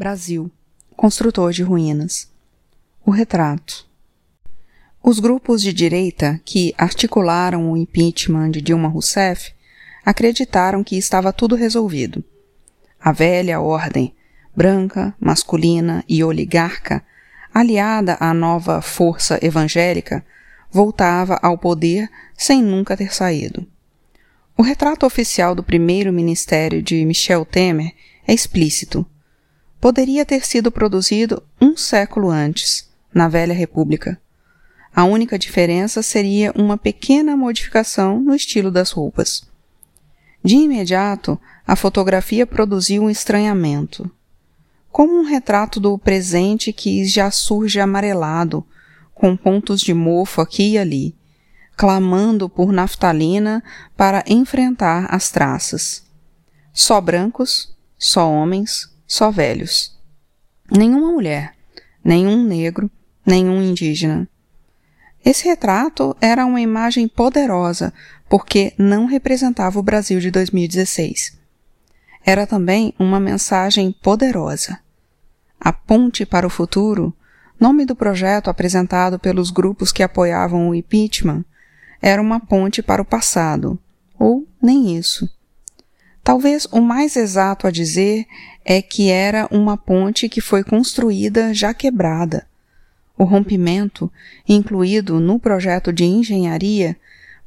Brasil, construtor de ruínas. O retrato. Os grupos de direita que articularam o impeachment de Dilma Rousseff acreditaram que estava tudo resolvido. A velha ordem, branca, masculina e oligarca, aliada à nova força evangélica, voltava ao poder sem nunca ter saído. O retrato oficial do primeiro ministério de Michel Temer é explícito poderia ter sido produzido um século antes, na Velha República. A única diferença seria uma pequena modificação no estilo das roupas. De imediato, a fotografia produziu um estranhamento. Como um retrato do presente que já surge amarelado, com pontos de mofo aqui e ali, clamando por naftalina para enfrentar as traças. Só brancos, só homens, só velhos. Nenhuma mulher, nenhum negro, nenhum indígena. Esse retrato era uma imagem poderosa porque não representava o Brasil de 2016. Era também uma mensagem poderosa. A Ponte para o Futuro, nome do projeto apresentado pelos grupos que apoiavam o impeachment, era uma ponte para o passado, ou nem isso. Talvez o mais exato a dizer é que era uma ponte que foi construída já quebrada. O rompimento, incluído no projeto de engenharia,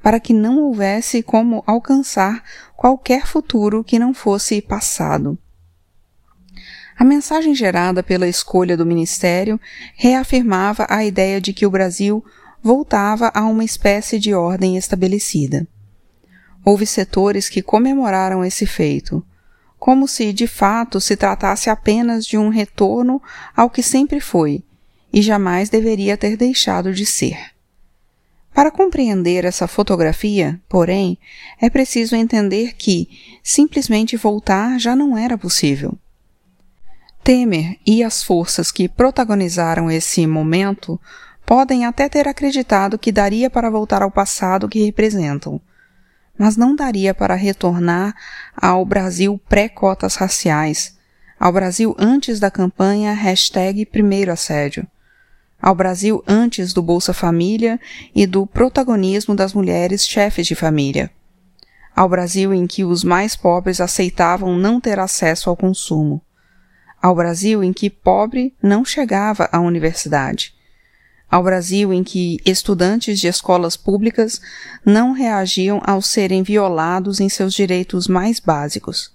para que não houvesse como alcançar qualquer futuro que não fosse passado. A mensagem gerada pela escolha do Ministério reafirmava a ideia de que o Brasil voltava a uma espécie de ordem estabelecida. Houve setores que comemoraram esse feito, como se de fato se tratasse apenas de um retorno ao que sempre foi e jamais deveria ter deixado de ser. Para compreender essa fotografia, porém, é preciso entender que simplesmente voltar já não era possível. Temer e as forças que protagonizaram esse momento podem até ter acreditado que daria para voltar ao passado que representam mas não daria para retornar ao Brasil pré-cotas raciais, ao Brasil antes da campanha hashtag primeiro assédio, ao Brasil antes do Bolsa Família e do protagonismo das mulheres chefes de família, ao Brasil em que os mais pobres aceitavam não ter acesso ao consumo, ao Brasil em que pobre não chegava à universidade, ao Brasil em que estudantes de escolas públicas não reagiam ao serem violados em seus direitos mais básicos.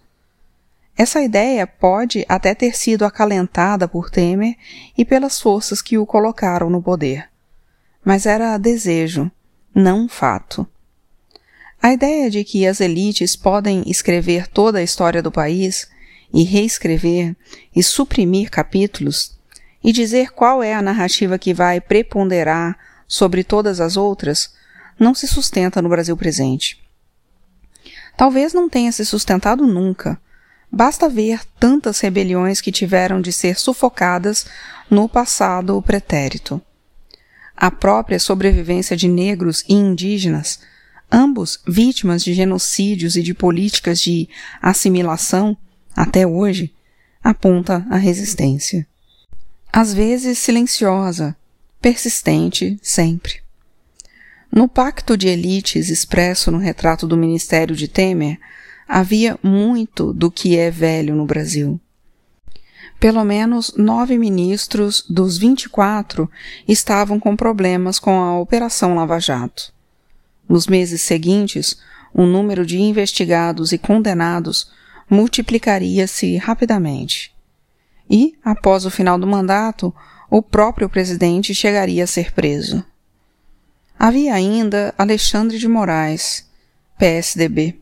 Essa ideia pode até ter sido acalentada por Temer e pelas forças que o colocaram no poder. Mas era desejo, não fato. A ideia de que as elites podem escrever toda a história do país e reescrever e suprimir capítulos e dizer qual é a narrativa que vai preponderar sobre todas as outras não se sustenta no Brasil presente. Talvez não tenha se sustentado nunca. Basta ver tantas rebeliões que tiveram de ser sufocadas no passado pretérito. A própria sobrevivência de negros e indígenas, ambos vítimas de genocídios e de políticas de assimilação, até hoje, aponta a resistência às vezes silenciosa, persistente sempre. No pacto de elites expresso no retrato do ministério de Temer, havia muito do que é velho no Brasil. Pelo menos nove ministros dos 24 estavam com problemas com a Operação Lava Jato. Nos meses seguintes, o número de investigados e condenados multiplicaria-se rapidamente e, após o final do mandato, o próprio presidente chegaria a ser preso. Havia ainda Alexandre de Moraes, PSDB,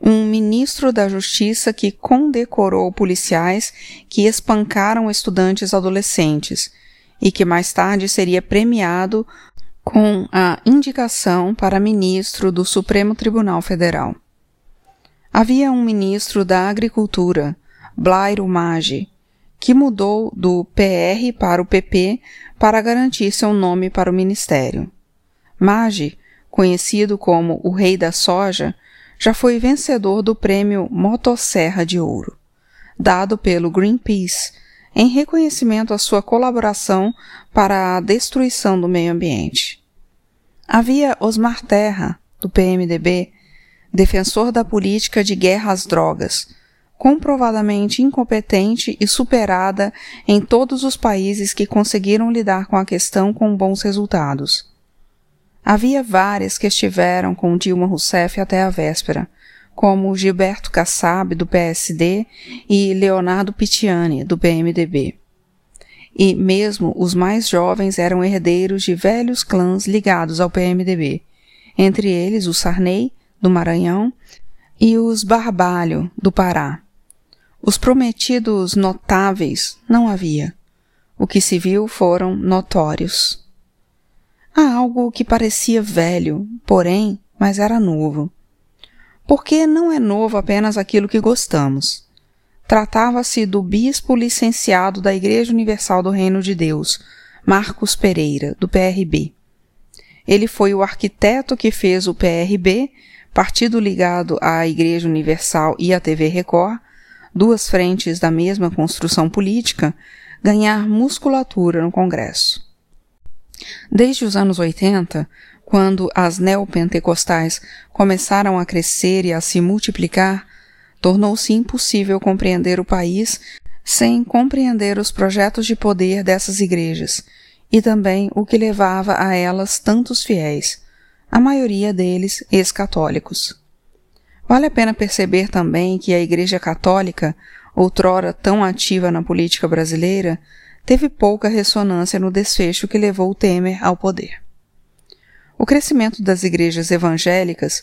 um ministro da Justiça que condecorou policiais que espancaram estudantes adolescentes e que mais tarde seria premiado com a indicação para ministro do Supremo Tribunal Federal. Havia um ministro da Agricultura, Blairo Maggi, que mudou do PR para o PP para garantir seu nome para o ministério. Maggi, conhecido como o Rei da Soja, já foi vencedor do prêmio Motosserra de Ouro, dado pelo Greenpeace, em reconhecimento à sua colaboração para a destruição do meio ambiente. Havia Osmar Terra, do PMDB, defensor da política de guerra às drogas, comprovadamente incompetente e superada em todos os países que conseguiram lidar com a questão com bons resultados. Havia várias que estiveram com Dilma Rousseff até a véspera, como Gilberto Kassab, do PSD, e Leonardo Pitiani, do PMDB. E mesmo os mais jovens eram herdeiros de velhos clãs ligados ao PMDB, entre eles o Sarney, do Maranhão, e os Barbalho, do Pará. Os prometidos notáveis não havia. O que se viu foram notórios. Há algo que parecia velho, porém, mas era novo porque não é novo apenas aquilo que gostamos. Tratava-se do bispo licenciado da Igreja Universal do Reino de Deus, Marcos Pereira, do PRB. Ele foi o arquiteto que fez o PRB, partido ligado à Igreja Universal e à TV Record, duas frentes da mesma construção política, ganhar musculatura no Congresso. Desde os anos 80, quando as neopentecostais começaram a crescer e a se multiplicar, tornou-se impossível compreender o país sem compreender os projetos de poder dessas igrejas e também o que levava a elas tantos fiéis, a maioria deles ex-católicos. Vale a pena perceber também que a Igreja Católica, outrora tão ativa na política brasileira, teve pouca ressonância no desfecho que levou Temer ao poder. O crescimento das igrejas evangélicas,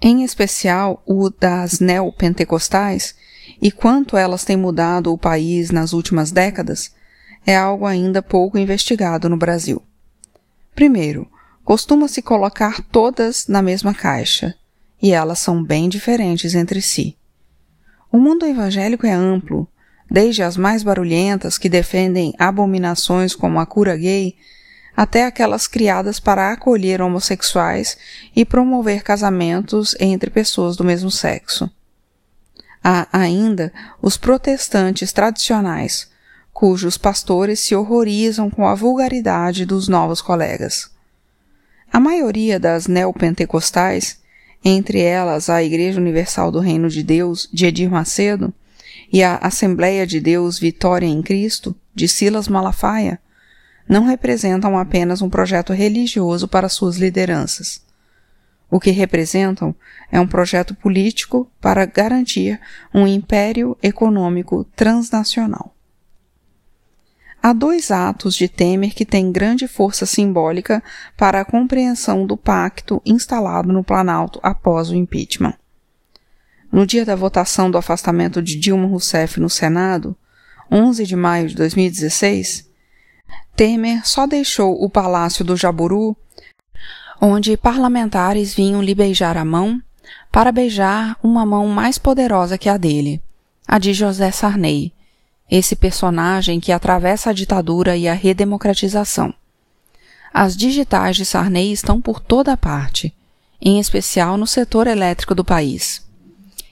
em especial o das neopentecostais, e quanto elas têm mudado o país nas últimas décadas, é algo ainda pouco investigado no Brasil. Primeiro, costuma-se colocar todas na mesma caixa, e elas são bem diferentes entre si. O mundo evangélico é amplo, desde as mais barulhentas que defendem abominações como a cura gay, até aquelas criadas para acolher homossexuais e promover casamentos entre pessoas do mesmo sexo. Há ainda os protestantes tradicionais, cujos pastores se horrorizam com a vulgaridade dos novos colegas. A maioria das neopentecostais, entre elas a Igreja Universal do Reino de Deus de Edir Macedo e a Assembleia de Deus Vitória em Cristo de Silas Malafaia, não representam apenas um projeto religioso para suas lideranças. O que representam é um projeto político para garantir um império econômico transnacional. Há dois atos de Temer que têm grande força simbólica para a compreensão do pacto instalado no Planalto após o impeachment. No dia da votação do afastamento de Dilma Rousseff no Senado, 11 de maio de 2016, Temer só deixou o Palácio do Jaburu, onde parlamentares vinham lhe beijar a mão, para beijar uma mão mais poderosa que a dele, a de José Sarney, esse personagem que atravessa a ditadura e a redemocratização. As digitais de Sarney estão por toda parte, em especial no setor elétrico do país.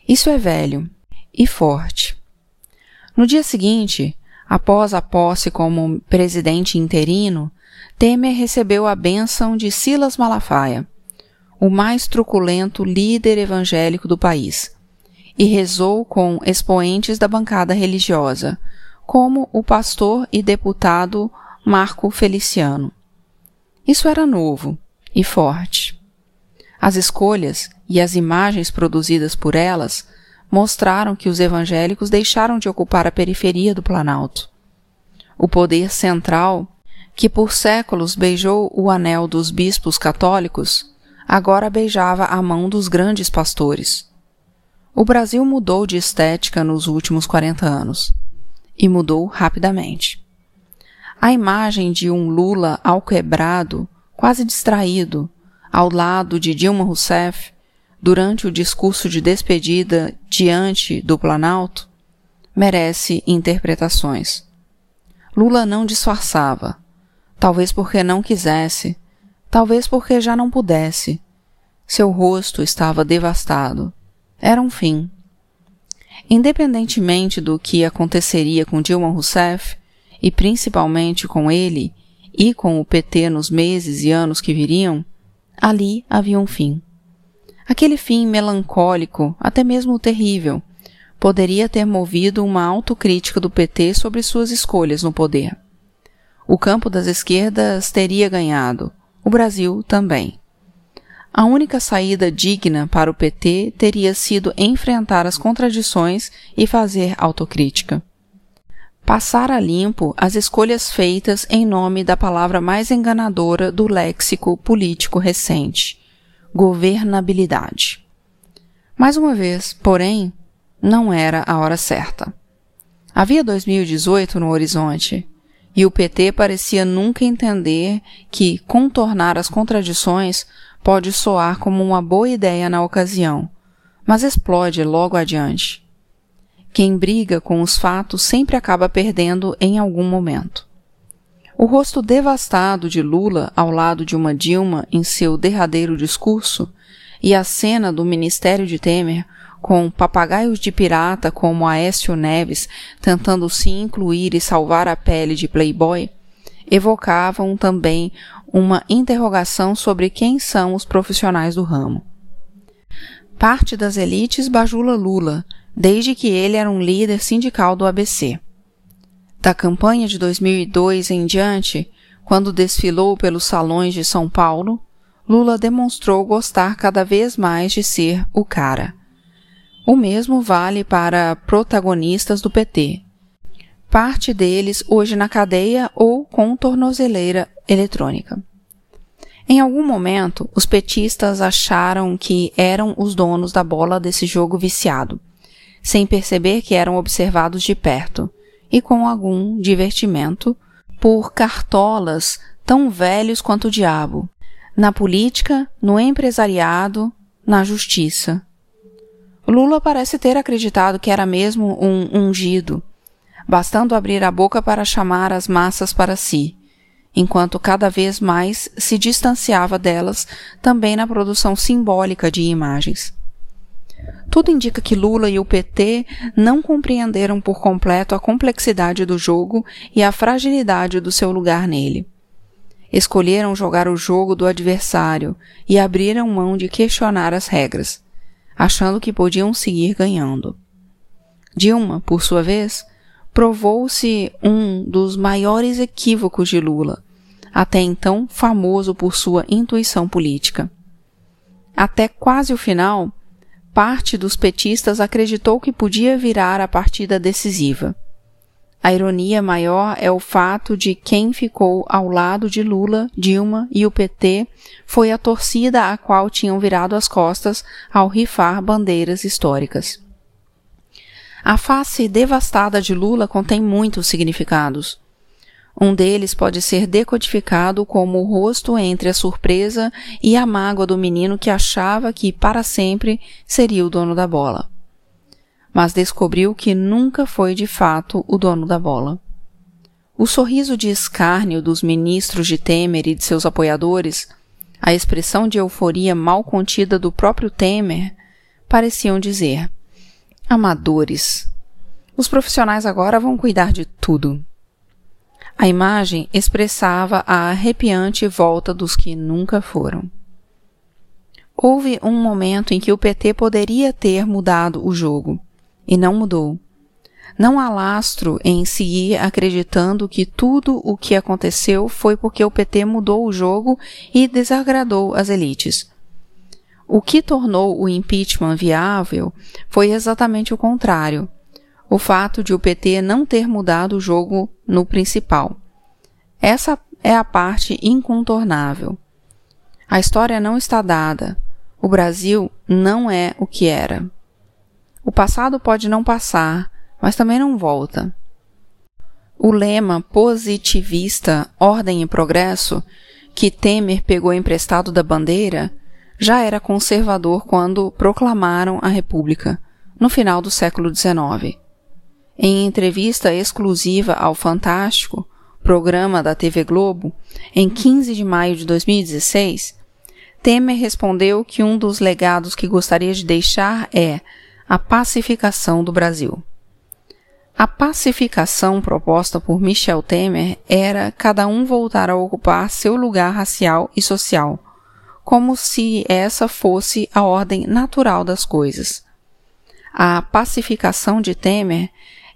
Isso é velho e forte. No dia seguinte, Após a posse como presidente interino, Temer recebeu a bênção de Silas Malafaia, o mais truculento líder evangélico do país, e rezou com expoentes da bancada religiosa, como o pastor e deputado Marco Feliciano. Isso era novo e forte. As escolhas e as imagens produzidas por elas mostraram que os evangélicos deixaram de ocupar a periferia do Planalto. O poder central, que por séculos beijou o anel dos bispos católicos, agora beijava a mão dos grandes pastores. O Brasil mudou de estética nos últimos 40 anos. E mudou rapidamente. A imagem de um Lula alquebrado, quase distraído, ao lado de Dilma Rousseff, durante o discurso de despedida diante do Planalto, merece interpretações. Lula não disfarçava, talvez porque não quisesse, talvez porque já não pudesse. Seu rosto estava devastado. Era um fim. Independentemente do que aconteceria com Dilma Rousseff, e principalmente com ele e com o PT nos meses e anos que viriam, ali havia um fim. Aquele fim melancólico, até mesmo terrível, poderia ter movido uma autocrítica do PT sobre suas escolhas no poder. O campo das esquerdas teria ganhado, o Brasil também. A única saída digna para o PT teria sido enfrentar as contradições e fazer autocrítica. Passar a limpo as escolhas feitas em nome da palavra mais enganadora do léxico político recente: governabilidade. Mais uma vez, porém, não era a hora certa. Havia 2018 no horizonte e o PT parecia nunca entender que contornar as contradições pode soar como uma boa ideia na ocasião, mas explode logo adiante. Quem briga com os fatos sempre acaba perdendo em algum momento. O rosto devastado de Lula ao lado de uma Dilma em seu derradeiro discurso e a cena do ministério de Temer com papagaios de pirata como Aécio Neves tentando se incluir e salvar a pele de Playboy, evocavam também uma interrogação sobre quem são os profissionais do ramo. Parte das elites bajula Lula, desde que ele era um líder sindical do ABC. Da campanha de 2002 em diante, quando desfilou pelos salões de São Paulo, Lula demonstrou gostar cada vez mais de ser o cara. O mesmo vale para protagonistas do PT. Parte deles hoje na cadeia ou com tornozeleira eletrônica. Em algum momento, os petistas acharam que eram os donos da bola desse jogo viciado, sem perceber que eram observados de perto e com algum divertimento por cartolas tão velhos quanto o diabo, na política, no empresariado, na justiça. Lula parece ter acreditado que era mesmo um ungido, bastando abrir a boca para chamar as massas para si, enquanto cada vez mais se distanciava delas também na produção simbólica de imagens. Tudo indica que Lula e o PT não compreenderam por completo a complexidade do jogo e a fragilidade do seu lugar nele. Escolheram jogar o jogo do adversário e abriram mão de questionar as regras achando que podiam seguir ganhando. Dilma, por sua vez, provou-se um dos maiores equívocos de Lula, até então famoso por sua intuição política. Até quase o final, parte dos petistas acreditou que podia virar a partida decisiva. A ironia maior é o fato de quem ficou ao lado de Lula, Dilma e o PT foi a torcida a qual tinham virado as costas ao rifar bandeiras históricas. A face devastada de Lula contém muitos significados. Um deles pode ser decodificado como o rosto entre a surpresa e a mágoa do menino que achava que para sempre seria o dono da bola mas descobriu que nunca foi de fato o dono da bola. O sorriso de escárnio dos ministros de Temer e de seus apoiadores, a expressão de euforia mal contida do próprio Temer, pareciam dizer: amadores. Os profissionais agora vão cuidar de tudo. A imagem expressava a arrepiante volta dos que nunca foram. Houve um momento em que o PT poderia ter mudado o jogo e não mudou. Não há lastro em seguir acreditando que tudo o que aconteceu foi porque o PT mudou o jogo e desagradou as elites. O que tornou o impeachment viável foi exatamente o contrário. O fato de o PT não ter mudado o jogo no principal. Essa é a parte incontornável. A história não está dada. O Brasil não é o que era. O passado pode não passar, mas também não volta. O lema positivista Ordem e Progresso, que Temer pegou emprestado da bandeira, já era conservador quando proclamaram a República, no final do século XIX. Em entrevista exclusiva ao Fantástico, programa da TV Globo, em 15 de maio de 2016, Temer respondeu que um dos legados que gostaria de deixar é a pacificação do Brasil. A pacificação proposta por Michel Temer era cada um voltar a ocupar seu lugar racial e social, como se essa fosse a ordem natural das coisas. A pacificação de Temer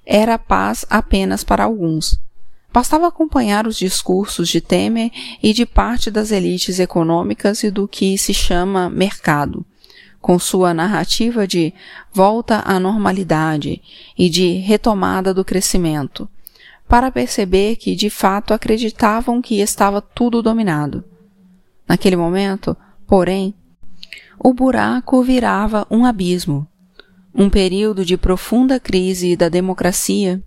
era paz apenas para alguns. Bastava acompanhar os discursos de Temer e de parte das elites econômicas e do que se chama mercado com sua narrativa de volta à normalidade e de retomada do crescimento, para perceber que de fato acreditavam que estava tudo dominado. Naquele momento, porém, o buraco virava um abismo. Um período de profunda crise da democracia.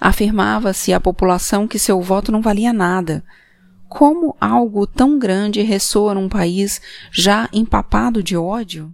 Afirmava-se à população que seu voto não valia nada. Como algo tão grande ressoa num país já empapado de ódio?